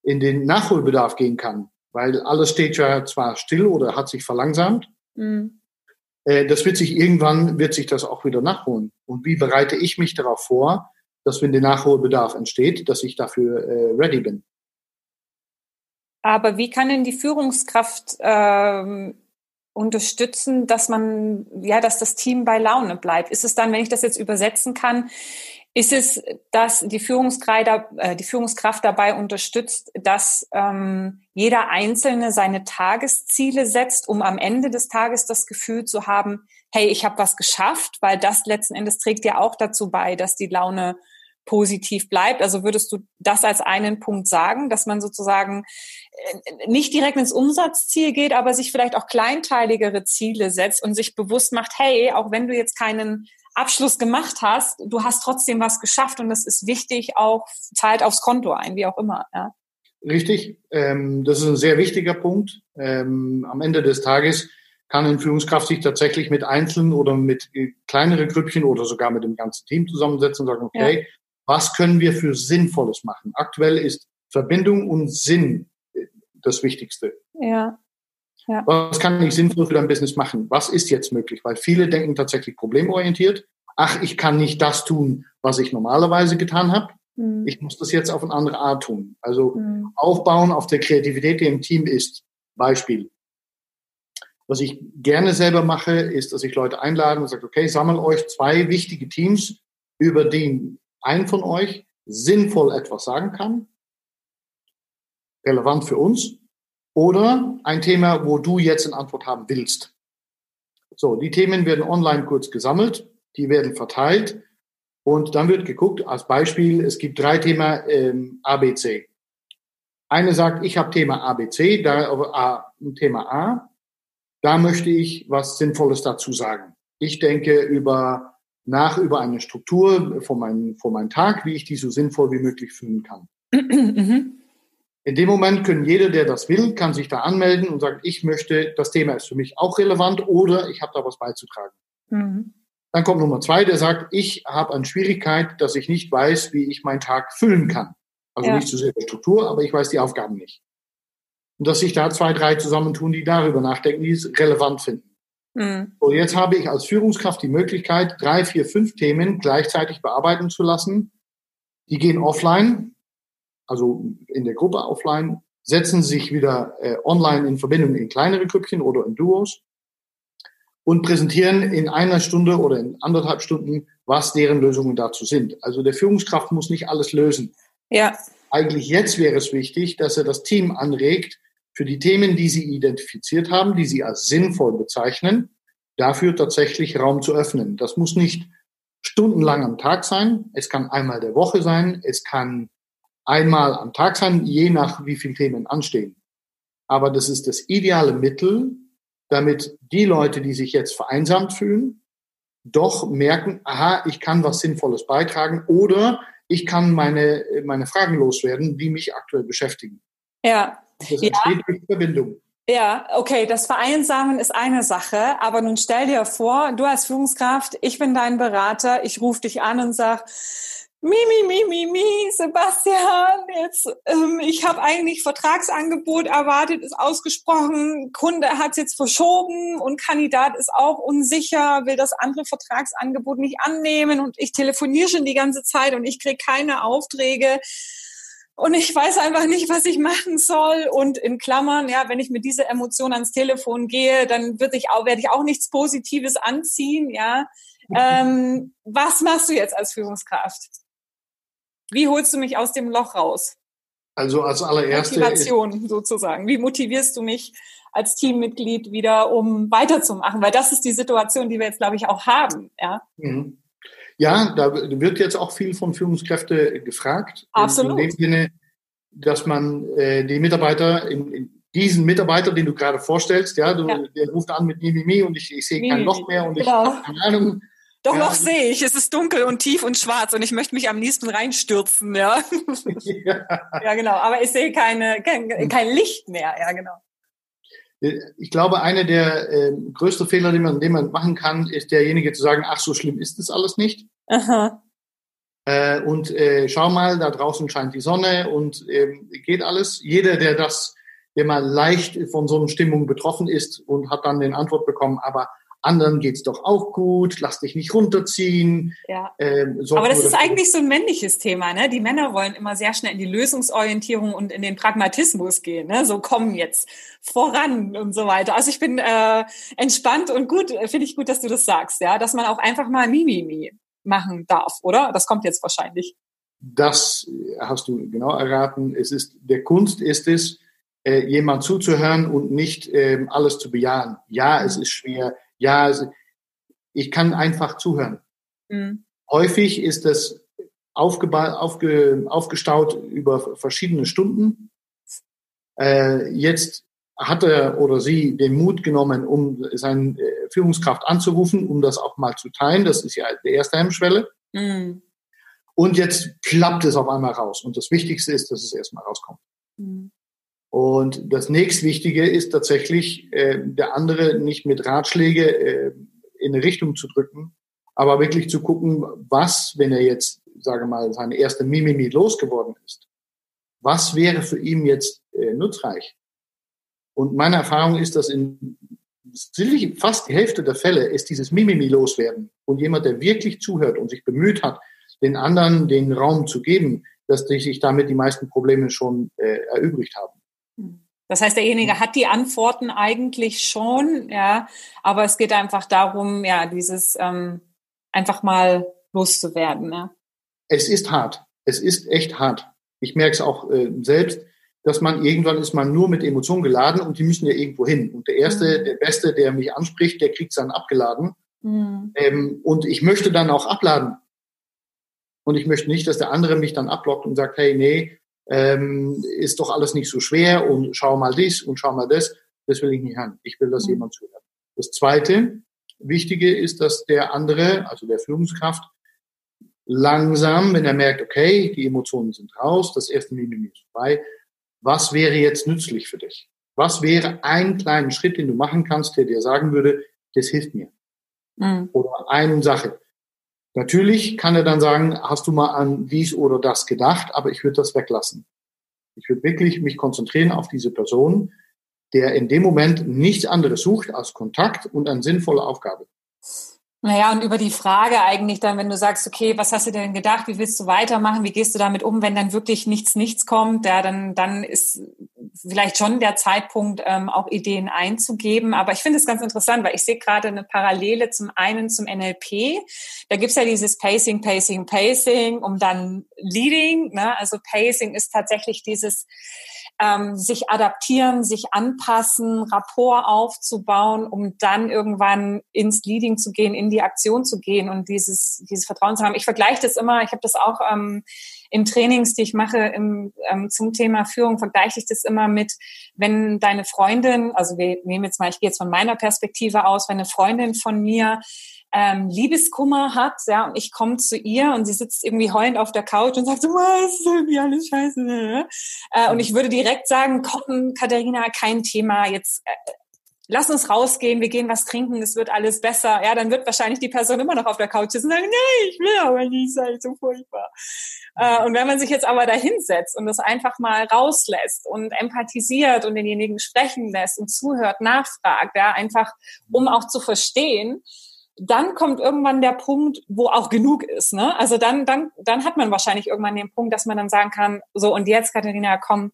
in den Nachholbedarf gehen kann. Weil alles steht ja zwar still oder hat sich verlangsamt. Mhm. Äh, das wird sich irgendwann, wird sich das auch wieder nachholen. Und wie bereite ich mich darauf vor, dass wenn der Nachholbedarf entsteht, dass ich dafür äh, ready bin? Aber wie kann denn die Führungskraft ähm, unterstützen, dass man, ja, dass das Team bei Laune bleibt? Ist es dann, wenn ich das jetzt übersetzen kann, Ist es, dass die äh, die Führungskraft dabei unterstützt, dass ähm, jeder Einzelne seine Tagesziele setzt, um am Ende des Tages das Gefühl zu haben, hey, ich habe was geschafft, weil das letzten Endes trägt ja auch dazu bei, dass die Laune positiv bleibt. Also würdest du das als einen Punkt sagen, dass man sozusagen äh, nicht direkt ins Umsatzziel geht, aber sich vielleicht auch kleinteiligere Ziele setzt und sich bewusst macht, hey, auch wenn du jetzt keinen Abschluss gemacht hast, du hast trotzdem was geschafft und das ist wichtig, auch zahlt aufs Konto ein, wie auch immer. Ja. Richtig, ähm, das ist ein sehr wichtiger Punkt. Ähm, am Ende des Tages kann eine Führungskraft sich tatsächlich mit Einzelnen oder mit äh, kleineren Grüppchen oder sogar mit dem ganzen Team zusammensetzen und sagen, okay, ja. Was können wir für Sinnvolles machen? Aktuell ist Verbindung und Sinn äh, das Wichtigste. Ja. Ja. Was kann ich sinnvoll für dein Business machen? Was ist jetzt möglich? Weil viele denken tatsächlich problemorientiert. Ach, ich kann nicht das tun, was ich normalerweise getan habe. Mhm. Ich muss das jetzt auf eine andere Art tun. Also mhm. aufbauen auf der Kreativität, die im Team ist. Beispiel. Was ich gerne selber mache, ist, dass ich Leute einlade und sage, okay, sammelt euch zwei wichtige Teams, über die ein von euch sinnvoll etwas sagen kann, relevant für uns, oder ein Thema, wo du jetzt eine Antwort haben willst. So, die Themen werden online kurz gesammelt, die werden verteilt und dann wird geguckt, als Beispiel, es gibt drei Themen ähm, ABC. Eine sagt, ich habe Thema ABC, da äh, Thema A, da möchte ich was Sinnvolles dazu sagen. Ich denke über nach über eine Struktur von meinem, von meinem Tag, wie ich die so sinnvoll wie möglich führen kann. Mhm. In dem Moment können jeder, der das will, kann sich da anmelden und sagen, ich möchte, das Thema ist für mich auch relevant oder ich habe da was beizutragen. Mhm. Dann kommt Nummer zwei, der sagt, ich habe eine Schwierigkeit, dass ich nicht weiß, wie ich meinen Tag füllen kann. Also ja. nicht zu sehr der Struktur, aber ich weiß die Aufgaben nicht. Und dass sich da zwei, drei zusammentun, die darüber nachdenken, die es relevant finden. Mhm. Und jetzt habe ich als Führungskraft die Möglichkeit, drei, vier, fünf Themen gleichzeitig bearbeiten zu lassen. Die gehen offline, also in der Gruppe offline, setzen sich wieder äh, online in Verbindung in kleinere Grüppchen oder in Duos und präsentieren in einer Stunde oder in anderthalb Stunden, was deren Lösungen dazu sind. Also der Führungskraft muss nicht alles lösen. Ja. Eigentlich jetzt wäre es wichtig, dass er das Team anregt, für die Themen, die sie identifiziert haben, die sie als sinnvoll bezeichnen, dafür tatsächlich Raum zu öffnen. Das muss nicht stundenlang am Tag sein. Es kann einmal der Woche sein. Es kann einmal am Tag sein, je nach wie viele Themen anstehen. Aber das ist das ideale Mittel, damit die Leute, die sich jetzt vereinsamt fühlen, doch merken, aha, ich kann was Sinnvolles beitragen oder ich kann meine, meine Fragen loswerden, die mich aktuell beschäftigen. Ja. Das entsteht ja. durch Verbindung. Ja, okay, das Vereinsamen ist eine Sache, aber nun stell dir vor, du als Führungskraft, ich bin dein Berater, ich rufe dich an und sag, Mi, mi, mi, mi, mi, Sebastian, jetzt, ähm, ich habe eigentlich Vertragsangebot erwartet, ist ausgesprochen, Kunde hat es jetzt verschoben und Kandidat ist auch unsicher, will das andere Vertragsangebot nicht annehmen und ich telefoniere schon die ganze Zeit und ich kriege keine Aufträge und ich weiß einfach nicht, was ich machen soll. Und in Klammern, ja, wenn ich mit dieser Emotion ans Telefon gehe, dann würde ich auch, werde ich auch nichts Positives anziehen, ja. Ähm, was machst du jetzt als Führungskraft? Wie holst du mich aus dem Loch raus? Also als allererste. Motivation sozusagen. Wie motivierst du mich als Teammitglied wieder, um weiterzumachen? Weil das ist die Situation, die wir jetzt, glaube ich, auch haben. Ja, mhm. Ja da wird jetzt auch viel von Führungskräften gefragt. Absolut. In dem Sinne, dass man äh, die Mitarbeiter in, in diesen Mitarbeiter, den du gerade vorstellst, ja, du, ja. der ruft an mit Mimimi und ich, ich sehe kein Loch mehr und genau. ich habe keine Ahnung, doch, ja. noch sehe ich. Es ist dunkel und tief und schwarz und ich möchte mich am liebsten reinstürzen, ja. Ja, ja genau. Aber ich sehe keine, kein, kein Licht mehr, ja, genau. Ich glaube, einer der äh, größten Fehler, den man, den man machen kann, ist derjenige zu sagen, ach, so schlimm ist das alles nicht. Aha. Äh, und äh, schau mal, da draußen scheint die Sonne und äh, geht alles. Jeder, der das, der mal leicht von so einer Stimmung betroffen ist und hat dann den Antwort bekommen, aber anderen geht's doch auch gut, lass dich nicht runterziehen. Ja. Ähm, Aber das ist eigentlich so ein männliches Thema. Ne? Die Männer wollen immer sehr schnell in die Lösungsorientierung und in den Pragmatismus gehen. Ne? So kommen jetzt voran und so weiter. Also ich bin äh, entspannt und gut, finde ich gut, dass du das sagst, ja, dass man auch einfach mal Mimimi machen darf, oder? Das kommt jetzt wahrscheinlich. Das hast du genau erraten. Es ist, der Kunst ist es, äh, jemand zuzuhören und nicht äh, alles zu bejahen. Ja, es ist schwer. Ja, es, ich kann einfach zuhören. Mhm. Häufig ist das aufge, aufgestaut über verschiedene Stunden. Äh, jetzt hat er oder sie den Mut genommen, um seine äh, Führungskraft anzurufen, um das auch mal zu teilen. Das ist ja die erste Hemmschwelle. Mhm. Und jetzt klappt es auf einmal raus. Und das Wichtigste ist, dass es erstmal rauskommt. Mhm. Und das nächstwichtige ist tatsächlich, äh, der andere nicht mit Ratschläge äh, in eine Richtung zu drücken, aber wirklich zu gucken, was, wenn er jetzt, sage mal, seine erste Mimimi losgeworden ist, was wäre für ihn jetzt äh, nutzreich? Und meine Erfahrung ist, dass in fast die Hälfte der Fälle ist dieses Mimimi loswerden. Und jemand, der wirklich zuhört und sich bemüht hat, den anderen den Raum zu geben, dass sich damit die meisten Probleme schon äh, erübrigt haben. Das heißt, derjenige hat die Antworten eigentlich schon, ja, aber es geht einfach darum, ja, dieses ähm, einfach mal loszuwerden. Ja. Es ist hart. Es ist echt hart. Ich merke es auch äh, selbst, dass man irgendwann ist man nur mit Emotionen geladen und die müssen ja irgendwo hin. Und der erste, mhm. der Beste, der mich anspricht, der kriegt es dann abgeladen. Mhm. Ähm, und ich möchte dann auch abladen. Und ich möchte nicht, dass der andere mich dann ablockt und sagt, hey, nee, ähm, ist doch alles nicht so schwer und schau mal dies und schau mal das. Das will ich nicht haben. Ich will, dass mhm. jemand zuhört. Das Zweite Wichtige ist, dass der andere, also der Führungskraft, langsam, wenn er merkt, okay, die Emotionen sind raus, das erste Mimimi ist vorbei, was wäre jetzt nützlich für dich? Was wäre ein kleiner Schritt, den du machen kannst, der dir sagen würde, das hilft mir? Mhm. Oder eine Sache. Natürlich kann er dann sagen, hast du mal an dies oder das gedacht, aber ich würde das weglassen. Ich würde wirklich mich konzentrieren auf diese Person, der in dem Moment nichts anderes sucht als Kontakt und eine sinnvolle Aufgabe. Naja, und über die Frage eigentlich dann, wenn du sagst, okay, was hast du denn gedacht, wie willst du weitermachen, wie gehst du damit um, wenn dann wirklich nichts, nichts kommt, ja, dann, dann ist vielleicht schon der Zeitpunkt, ähm, auch Ideen einzugeben. Aber ich finde es ganz interessant, weil ich sehe gerade eine Parallele zum einen zum NLP. Da gibt's ja dieses Pacing, Pacing, Pacing, um dann Leading. Ne? Also Pacing ist tatsächlich dieses ähm, sich adaptieren, sich anpassen, Rapport aufzubauen, um dann irgendwann ins Leading zu gehen, in die Aktion zu gehen und dieses, dieses Vertrauen zu haben. Ich vergleiche das immer, ich habe das auch ähm, in Trainings, die ich mache im, ähm, zum Thema Führung, vergleiche ich das immer mit, wenn deine Freundin, also wir nehmen jetzt mal, ich gehe jetzt von meiner Perspektive aus, wenn eine Freundin von mir ähm, Liebeskummer hat, ja, und ich komme zu ihr und sie sitzt irgendwie heulend auf der Couch und sagt so, was ist irgendwie alles scheiße. Ne? Äh, und ich würde direkt sagen, kochen, Katharina, kein Thema, jetzt äh, lass uns rausgehen, wir gehen was trinken, es wird alles besser. Ja, dann wird wahrscheinlich die Person immer noch auf der Couch sitzen und sagen, nee, ich will aber nicht, sei so furchtbar. Äh, und wenn man sich jetzt aber da hinsetzt und das einfach mal rauslässt und empathisiert und denjenigen sprechen lässt und zuhört, nachfragt, ja, einfach um auch zu verstehen, dann kommt irgendwann der Punkt, wo auch genug ist. Ne? Also dann, dann, dann hat man wahrscheinlich irgendwann den Punkt, dass man dann sagen kann, so und jetzt, Katharina, komm,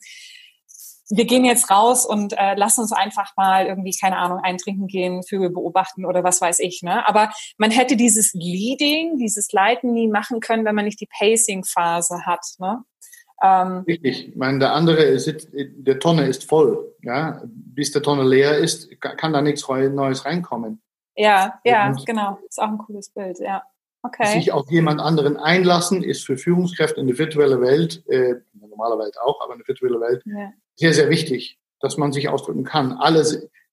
wir gehen jetzt raus und äh, lass uns einfach mal irgendwie, keine Ahnung, eintrinken gehen, Vögel beobachten oder was weiß ich. Ne? Aber man hätte dieses Leading, dieses Leiten nie machen können, wenn man nicht die Pacing-Phase hat. Ne? Ähm, Richtig. Ich meine, der andere ist, der Tonne ist voll. Ja? Bis der Tonne leer ist, kann da nichts Neues reinkommen. Ja, ja, und genau. Ist auch ein cooles Bild, ja. Okay. Sich auf jemand anderen einlassen, ist für Führungskräfte in der virtuellen Welt, äh, in der normalen Welt auch, aber in der virtuellen Welt, ja. sehr, sehr wichtig, dass man sich ausdrücken kann. Alle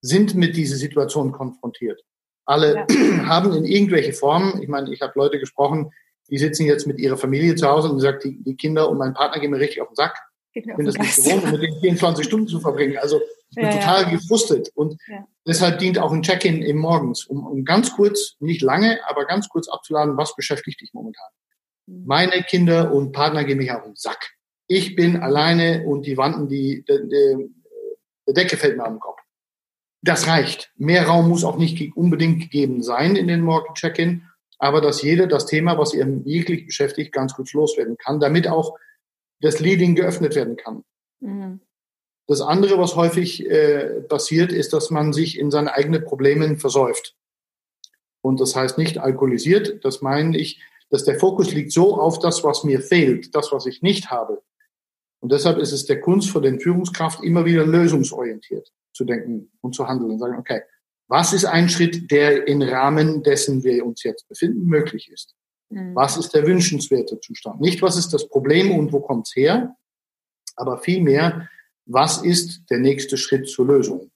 sind mit dieser Situation konfrontiert. Alle ja. haben in irgendwelche Formen, ich meine, ich habe Leute gesprochen, die sitzen jetzt mit ihrer Familie zu Hause und sagt, die, die Kinder und mein Partner gehen mir richtig auf den Sack. Ich bin das nicht gewohnt, mit den 24 Stunden zu verbringen. Also ich bin ja, total ja. gefrustet. Und ja. deshalb dient auch ein Check-in im Morgens, um, um ganz kurz, nicht lange, aber ganz kurz abzuladen, was beschäftigt dich momentan. Mhm. Meine Kinder und Partner gehen mich auf den Sack. Ich bin alleine und die Wanden, die, die, die, die Decke fällt mir am Kopf. Das reicht. Mehr Raum muss auch nicht unbedingt gegeben sein in den Morgen Check-in, aber dass jeder das Thema, was ihr wirklich beschäftigt, ganz kurz loswerden kann, damit auch das Leading geöffnet werden kann. Mhm. Das andere, was häufig äh, passiert, ist, dass man sich in seine eigenen Probleme versäuft. Und das heißt nicht alkoholisiert, das meine ich, dass der Fokus liegt so auf das, was mir fehlt, das, was ich nicht habe. Und deshalb ist es der Kunst für den Führungskraft immer wieder lösungsorientiert zu denken und zu handeln und sagen, okay, was ist ein Schritt, der im Rahmen dessen wir uns jetzt befinden, möglich ist? Mhm. Was ist der wünschenswerte Zustand? Nicht, was ist das Problem und wo kommt es her, aber vielmehr, was ist der nächste Schritt zur Lösung?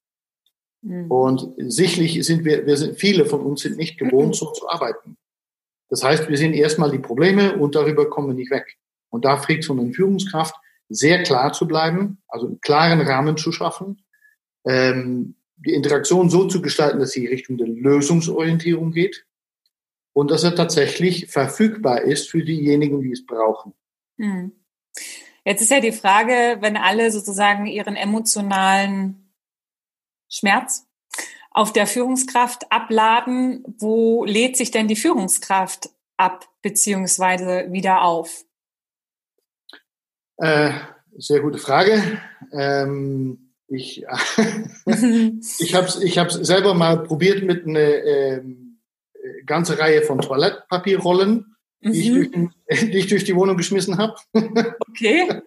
Mhm. Und sicherlich sind wir, wir sind, viele von uns sind nicht gewohnt, so zu arbeiten. Das heißt, wir sehen erstmal die Probleme und darüber kommen wir nicht weg. Und da fragt von einer Führungskraft, sehr klar zu bleiben, also einen klaren Rahmen zu schaffen, ähm, die Interaktion so zu gestalten, dass sie Richtung der Lösungsorientierung geht und dass er tatsächlich verfügbar ist für diejenigen, die es brauchen. Mhm. Jetzt ist ja die Frage, wenn alle sozusagen ihren emotionalen Schmerz auf der Führungskraft abladen, wo lädt sich denn die Führungskraft ab beziehungsweise wieder auf? Äh, sehr gute Frage. Ähm, ich ich habe es ich hab's selber mal probiert mit einer ähm, ganze Reihe von Toilettpapierrollen, mhm. die, ich mhm. durch, die, ich durch, die Wohnung geschmissen habe. okay.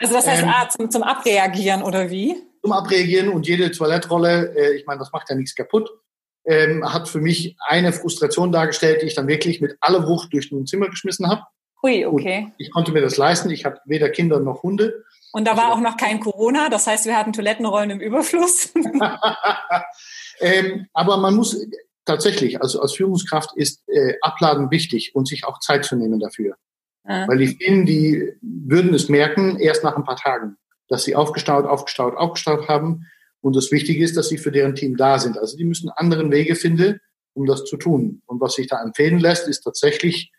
Also das heißt, ähm, ah, zum, zum Abreagieren oder wie? Zum Abreagieren und jede Toilettrolle, äh, ich meine, das macht ja nichts kaputt, ähm, hat für mich eine Frustration dargestellt, die ich dann wirklich mit aller Wucht durch ein Zimmer geschmissen habe. Ui, okay. Und ich konnte mir das leisten. Ich hatte weder Kinder noch Hunde. Und da war also, auch noch kein Corona, das heißt, wir hatten Toilettenrollen im Überfluss. ähm, aber man muss tatsächlich, also als Führungskraft ist äh, Abladen wichtig und sich auch Zeit zu nehmen dafür. Ja. Weil die vielen, die würden es merken, erst nach ein paar Tagen, dass sie aufgestaut, aufgestaut, aufgestaut haben. Und das Wichtige ist, dass sie für deren Team da sind. Also die müssen anderen Wege finden, um das zu tun. Und was sich da empfehlen lässt, ist tatsächlich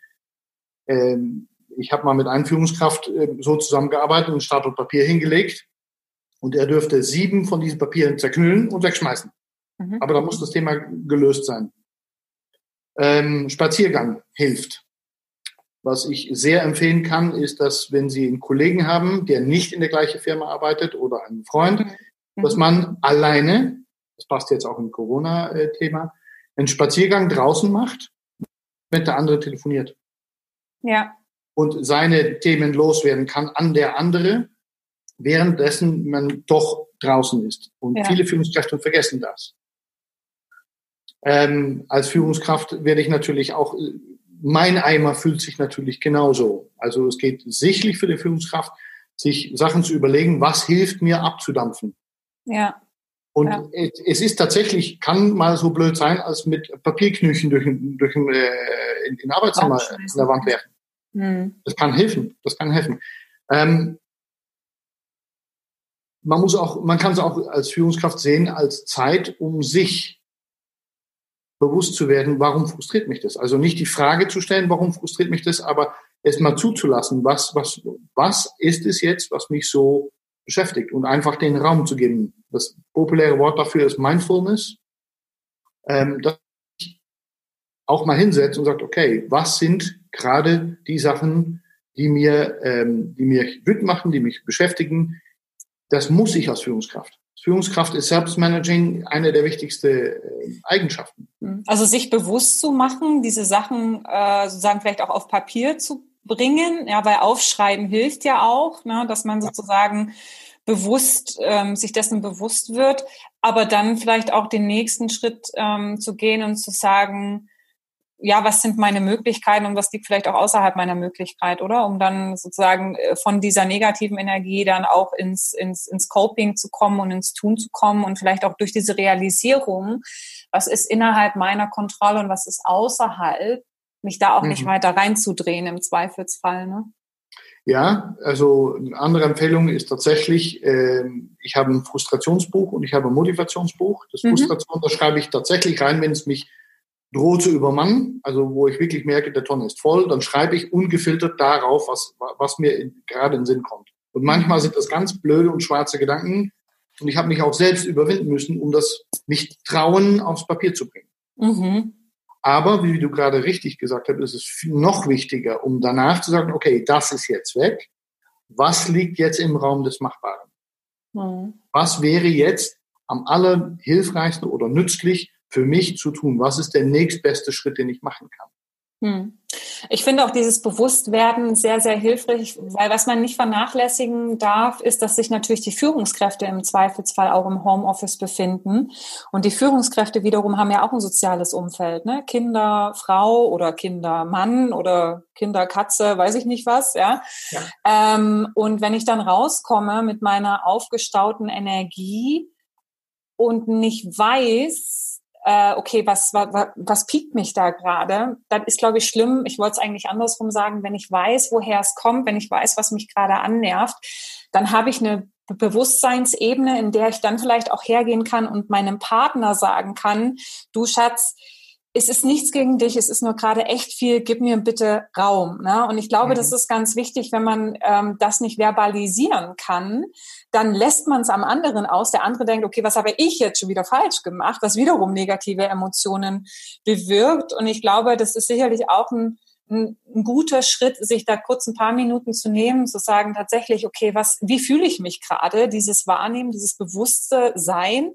ähm, ich habe mal mit Einführungskraft äh, so zusammengearbeitet und Start und Papier hingelegt. Und er dürfte sieben von diesen Papieren zerknüllen und wegschmeißen. Mhm. Aber da muss das Thema gelöst sein. Ähm, Spaziergang hilft. Was ich sehr empfehlen kann, ist, dass wenn Sie einen Kollegen haben, der nicht in der gleichen Firma arbeitet oder einen Freund, mhm. dass man alleine, das passt jetzt auch im Corona-Thema, einen Spaziergang draußen macht, wenn der andere telefoniert. Ja. Und seine Themen loswerden kann an der andere, währenddessen man doch draußen ist. Und ja. viele Führungskräfte vergessen das. Ähm, als Führungskraft werde ich natürlich auch, mein Eimer fühlt sich natürlich genauso. Also es geht sicherlich für die Führungskraft, sich Sachen zu überlegen, was hilft mir abzudampfen. Ja. Und ja. es ist tatsächlich, kann mal so blöd sein, als mit Papierknüchen durch, durch äh, in, in Arbeitszimmer an der Wand werfen. Mhm. Das kann helfen. Das kann helfen. Ähm, man muss auch, man kann es auch als Führungskraft sehen als Zeit, um sich bewusst zu werden, warum frustriert mich das? Also nicht die Frage zu stellen, warum frustriert mich das, aber erst mal zuzulassen, was, was, was ist es jetzt, was mich so beschäftigt und einfach den Raum zu geben. Das populäre Wort dafür ist Mindfulness. Ähm, dass ich auch mal hinsetzt und sagt, okay, was sind gerade die Sachen, die mir, ähm, die mir wütend machen, die mich beschäftigen, das muss ich als Führungskraft. Führungskraft ist Selbstmanaging eine der wichtigsten äh, Eigenschaften. Also sich bewusst zu machen, diese Sachen äh, sozusagen vielleicht auch auf Papier zu bringen, ja, weil Aufschreiben hilft ja auch, ne, dass man sozusagen bewusst ähm, sich dessen bewusst wird, aber dann vielleicht auch den nächsten Schritt ähm, zu gehen und zu sagen, ja, was sind meine Möglichkeiten und was liegt vielleicht auch außerhalb meiner Möglichkeit, oder? Um dann sozusagen äh, von dieser negativen Energie dann auch ins, ins, ins Coping zu kommen und ins Tun zu kommen und vielleicht auch durch diese Realisierung, was ist innerhalb meiner Kontrolle und was ist außerhalb, mich da auch mhm. nicht weiter reinzudrehen im Zweifelsfall, ne? Ja, also eine andere Empfehlung ist tatsächlich, äh, ich habe ein Frustrationsbuch und ich habe ein Motivationsbuch. Das mhm. Frustration, da schreibe ich tatsächlich rein, wenn es mich drohe zu übermannen, also wo ich wirklich merke, der Ton ist voll, dann schreibe ich ungefiltert darauf, was, was mir in, gerade in den Sinn kommt. Und manchmal sind das ganz blöde und schwarze Gedanken. Und ich habe mich auch selbst überwinden müssen, um das mich trauen, aufs Papier zu bringen. Mhm. Aber wie du gerade richtig gesagt hast, ist es noch wichtiger, um danach zu sagen, okay, das ist jetzt weg. Was liegt jetzt im Raum des Machbaren? Mhm. Was wäre jetzt am allerhilfreichsten oder nützlich, für mich zu tun? Was ist der nächstbeste Schritt, den ich machen kann? Hm. Ich finde auch dieses Bewusstwerden sehr, sehr hilfreich, weil was man nicht vernachlässigen darf, ist, dass sich natürlich die Führungskräfte im Zweifelsfall auch im Homeoffice befinden. Und die Führungskräfte wiederum haben ja auch ein soziales Umfeld, ne? Kinder, Frau oder Kinder, Mann oder Kinder, Katze, weiß ich nicht was, ja. ja. Ähm, und wenn ich dann rauskomme mit meiner aufgestauten Energie und nicht weiß, äh, okay, was, was, was piekt mich da gerade? Das ist, glaube ich, schlimm. Ich wollte es eigentlich andersrum sagen, wenn ich weiß, woher es kommt, wenn ich weiß, was mich gerade annervt, dann habe ich eine Bewusstseinsebene, in der ich dann vielleicht auch hergehen kann und meinem Partner sagen kann, du Schatz, es ist nichts gegen dich, es ist nur gerade echt viel, gib mir bitte Raum. Ne? Und ich glaube, mhm. das ist ganz wichtig, wenn man ähm, das nicht verbalisieren kann, dann lässt man es am anderen aus. Der andere denkt, okay, was habe ich jetzt schon wieder falsch gemacht, was wiederum negative Emotionen bewirkt. Und ich glaube, das ist sicherlich auch ein, ein, ein guter Schritt, sich da kurz ein paar Minuten zu nehmen, zu sagen tatsächlich, okay, was, wie fühle ich mich gerade? Dieses Wahrnehmen, dieses bewusste Sein.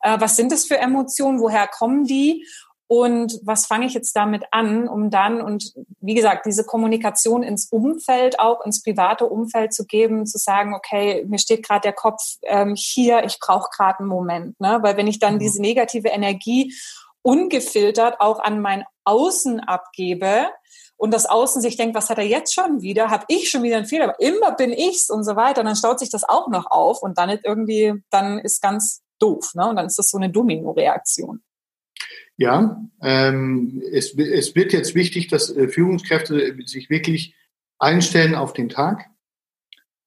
Äh, was sind das für Emotionen? Woher kommen die? Und was fange ich jetzt damit an, um dann und wie gesagt, diese Kommunikation ins Umfeld, auch ins private Umfeld zu geben, zu sagen, okay, mir steht gerade der Kopf ähm, hier, ich brauche gerade einen Moment, ne? weil wenn ich dann mhm. diese negative Energie ungefiltert auch an mein Außen abgebe, und das Außen sich denkt, was hat er jetzt schon wieder? Habe ich schon wieder einen Fehler? Aber immer bin ich's und so weiter. Und dann staut sich das auch noch auf und dann ist irgendwie, dann ist ganz doof. Ne? Und dann ist das so eine Domino-Reaktion. Ja, ähm, es, es wird jetzt wichtig, dass äh, Führungskräfte sich wirklich einstellen auf den Tag.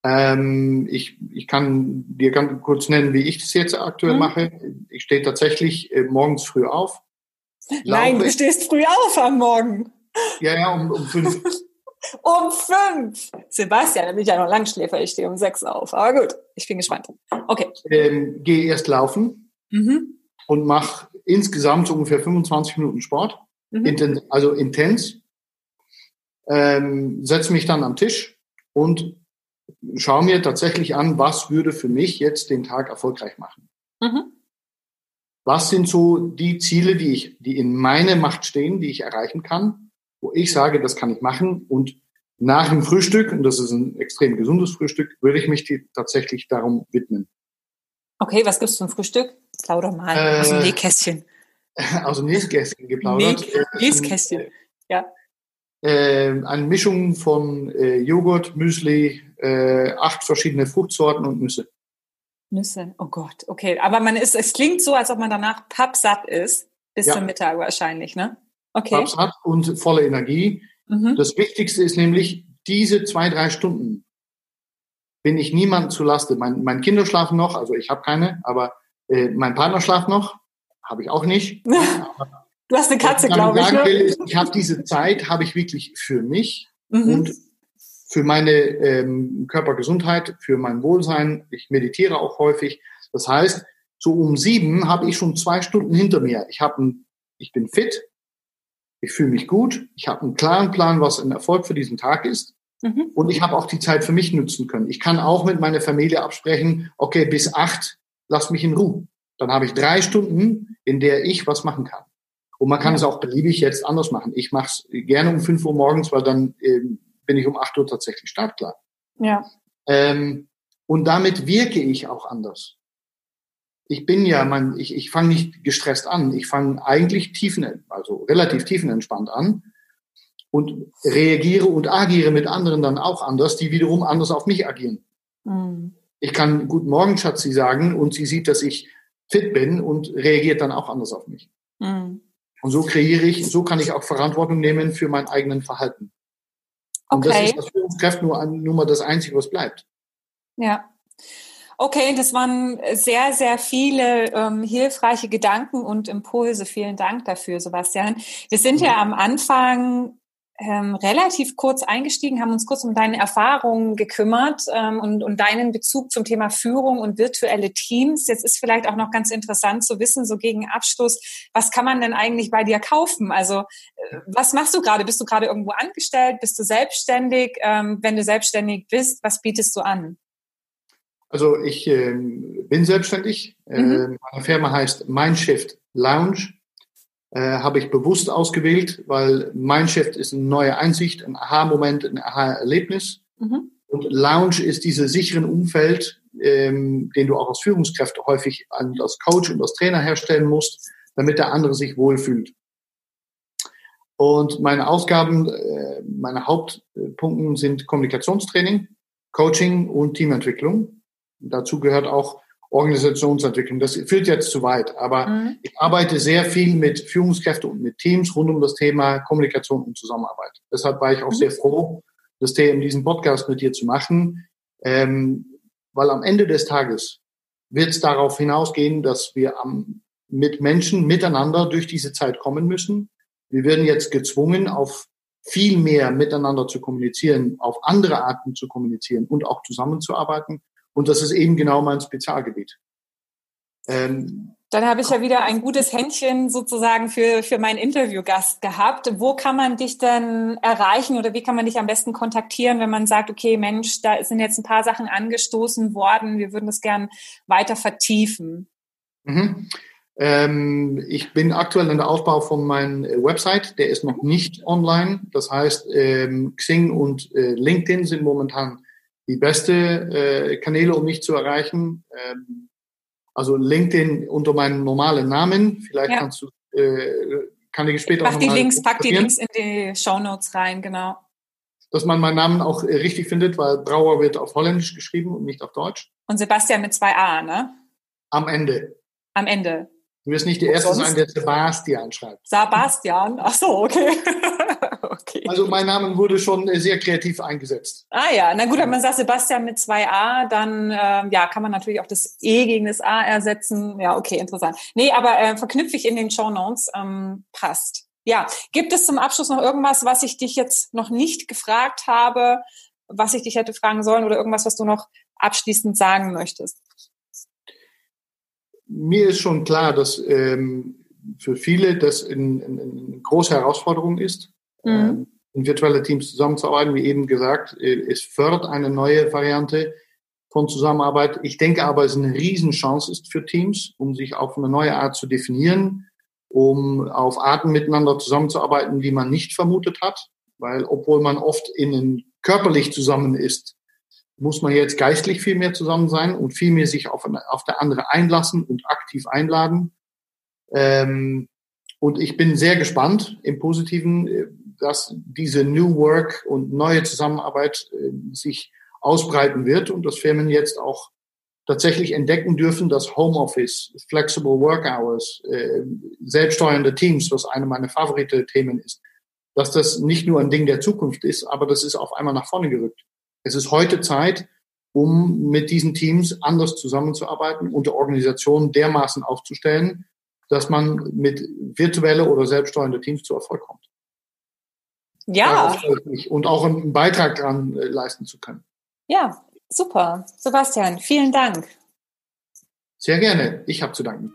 Ähm, ich, ich kann dir ganz kurz nennen, wie ich das jetzt aktuell mhm. mache. Ich stehe tatsächlich äh, morgens früh auf. Nein, du stehst früh auf am Morgen. Ja, ja, um, um fünf. um fünf. Sebastian, da bin ich ja noch Langschläfer, ich stehe um sechs auf. Aber gut, ich bin gespannt. Okay. Ähm, Gehe erst laufen mhm. und mach insgesamt so ungefähr 25 Minuten Sport, mhm. inten also intens. Ähm, setze mich dann am Tisch und schaue mir tatsächlich an, was würde für mich jetzt den Tag erfolgreich machen. Mhm. Was sind so die Ziele, die ich, die in meiner Macht stehen, die ich erreichen kann, wo ich sage, das kann ich machen und nach dem Frühstück, und das ist ein extrem gesundes Frühstück, würde ich mich tatsächlich darum widmen. Okay, was gibt's zum Frühstück? Plauder mal äh, aus dem Nähkästchen. Aus dem Nähkästchen geplaudert. Nähkästchen, ja. Äh, eine Mischung von äh, Joghurt, Müsli, äh, acht verschiedene Fruchtsorten und Nüsse. Nüsse, oh Gott, okay. Aber man ist, es klingt so, als ob man danach pappsatt ist, bis ja. zum Mittag wahrscheinlich, ne? Okay. Pappsatt und volle Energie. Mhm. Das Wichtigste ist nämlich, diese zwei, drei Stunden bin ich niemandem zu Laste. Mein, mein Kinder schlafen noch, also ich habe keine, aber äh, mein Partner schlaft noch, habe ich auch nicht. du hast eine Katze, glaube ich. Ne? Will, ich habe diese Zeit, habe ich wirklich für mich mhm. und für meine ähm, Körpergesundheit, für mein Wohlsein. Ich meditiere auch häufig. Das heißt, so um sieben habe ich schon zwei Stunden hinter mir. Ich habe, ich bin fit, ich fühle mich gut, ich habe einen klaren Plan, was ein Erfolg für diesen Tag ist. Mhm. Und ich habe auch die Zeit für mich nutzen können. Ich kann auch mit meiner Familie absprechen, okay, bis acht, lass mich in Ruhe. Dann habe ich drei Stunden, in der ich was machen kann. Und man kann ja. es auch beliebig jetzt anders machen. Ich mache es gerne um fünf Uhr morgens, weil dann ähm, bin ich um acht Uhr tatsächlich startklar. Ja. Ähm, und damit wirke ich auch anders. Ich bin ja, man, ich, ich fange nicht gestresst an. Ich fange eigentlich tiefen, also relativ tiefenentspannt an und reagiere und agiere mit anderen dann auch anders, die wiederum anders auf mich agieren. Mhm. Ich kann Guten Morgen, Schatzi sagen und sie sieht, dass ich fit bin und reagiert dann auch anders auf mich. Mhm. Und so kreiere ich, so kann ich auch Verantwortung nehmen für mein eigenen Verhalten. Und okay. das ist das Führungskräfte nur, nur mal das Einzige, was bleibt. Ja. Okay, das waren sehr, sehr viele ähm, hilfreiche Gedanken und Impulse. Vielen Dank dafür, Sebastian. Wir sind ja am Anfang ähm, relativ kurz eingestiegen, haben uns kurz um deine Erfahrungen gekümmert ähm, und, und deinen Bezug zum Thema Führung und virtuelle Teams. Jetzt ist vielleicht auch noch ganz interessant zu wissen, so gegen Abschluss, was kann man denn eigentlich bei dir kaufen? Also äh, was machst du gerade? Bist du gerade irgendwo angestellt? Bist du selbstständig? Ähm, wenn du selbstständig bist, was bietest du an? Also ich äh, bin selbstständig. Mhm. Äh, meine Firma heißt Mindshift Lounge. Äh, habe ich bewusst ausgewählt, weil Chef ist eine neue Einsicht, ein Aha-Moment, ein Aha-Erlebnis. Mhm. Und Lounge ist dieses sicheren Umfeld, ähm, den du auch als Führungskräfte häufig als Coach und als Trainer herstellen musst, damit der andere sich wohlfühlt. Und meine Ausgaben, äh, meine Hauptpunkte sind Kommunikationstraining, Coaching und Teamentwicklung. Dazu gehört auch Organisationsentwicklung. Das führt jetzt zu weit, aber mhm. ich arbeite sehr viel mit Führungskräften und mit Teams rund um das Thema Kommunikation und Zusammenarbeit. Deshalb war ich auch mhm. sehr froh, das Thema in diesem Podcast mit dir zu machen, ähm, weil am Ende des Tages wird es darauf hinausgehen, dass wir am, mit Menschen miteinander durch diese Zeit kommen müssen. Wir werden jetzt gezwungen, auf viel mehr miteinander zu kommunizieren, auf andere Arten zu kommunizieren und auch zusammenzuarbeiten. Und das ist eben genau mein Spezialgebiet. Ähm, dann habe ich ja wieder ein gutes Händchen sozusagen für, für meinen Interviewgast gehabt. Wo kann man dich denn erreichen oder wie kann man dich am besten kontaktieren, wenn man sagt, okay, Mensch, da sind jetzt ein paar Sachen angestoßen worden, wir würden das gern weiter vertiefen? Mhm. Ähm, ich bin aktuell in der Aufbau von meinem Website, der ist noch nicht online. Das heißt, ähm, Xing und äh, LinkedIn sind momentan die beste äh, Kanäle, um mich zu erreichen. Ähm, also LinkedIn unter meinem normalen Namen. Vielleicht ja. kannst du, äh, kann ich später ich mach die Links, pack die Links in die Show Notes rein, genau. Dass man meinen Namen auch äh, richtig findet, weil Brauer wird auf Holländisch geschrieben und nicht auf Deutsch. Und Sebastian mit zwei A, ne? Am Ende. Am Ende. Du wirst nicht der Erste sein, der Sebastian schreibt. Sebastian, ach so, okay. okay. Also mein Name wurde schon äh, sehr kreativ eingesetzt. Ah ja, na gut, wenn man sagt Sebastian mit zwei A, dann ähm, ja, kann man natürlich auch das E gegen das A ersetzen. Ja, okay, interessant. Nee, aber äh, verknüpfe ich in den Show Notes, ähm, passt. Ja, gibt es zum Abschluss noch irgendwas, was ich dich jetzt noch nicht gefragt habe, was ich dich hätte fragen sollen oder irgendwas, was du noch abschließend sagen möchtest? Mir ist schon klar, dass ähm, für viele das eine große Herausforderung ist. Mhm. Ähm, in virtuelle Teams zusammenzuarbeiten, wie eben gesagt, äh, es fördert eine neue Variante von Zusammenarbeit. Ich denke aber, es ist eine Riesenchance ist für Teams, um sich auf eine neue Art zu definieren, um auf Arten miteinander zusammenzuarbeiten, die man nicht vermutet hat. Weil obwohl man oft innen körperlich zusammen ist, muss man jetzt geistlich viel mehr zusammen sein und viel mehr sich auf, auf der andere einlassen und aktiv einladen. Ähm, und ich bin sehr gespannt im Positiven, äh, dass diese New Work und neue Zusammenarbeit äh, sich ausbreiten wird und dass Firmen jetzt auch tatsächlich entdecken dürfen, dass Homeoffice, Flexible Work Hours, äh, selbststeuernde Teams, was eine meiner favorite Themen ist, dass das nicht nur ein Ding der Zukunft ist, aber das ist auf einmal nach vorne gerückt. Es ist heute Zeit, um mit diesen Teams anders zusammenzuarbeiten und die Organisation dermaßen aufzustellen, dass man mit virtuelle oder selbststeuernde Teams zu Erfolg kommt. Ja. Und auch einen Beitrag daran äh, leisten zu können. Ja, super. Sebastian, vielen Dank. Sehr gerne. Ich habe zu danken.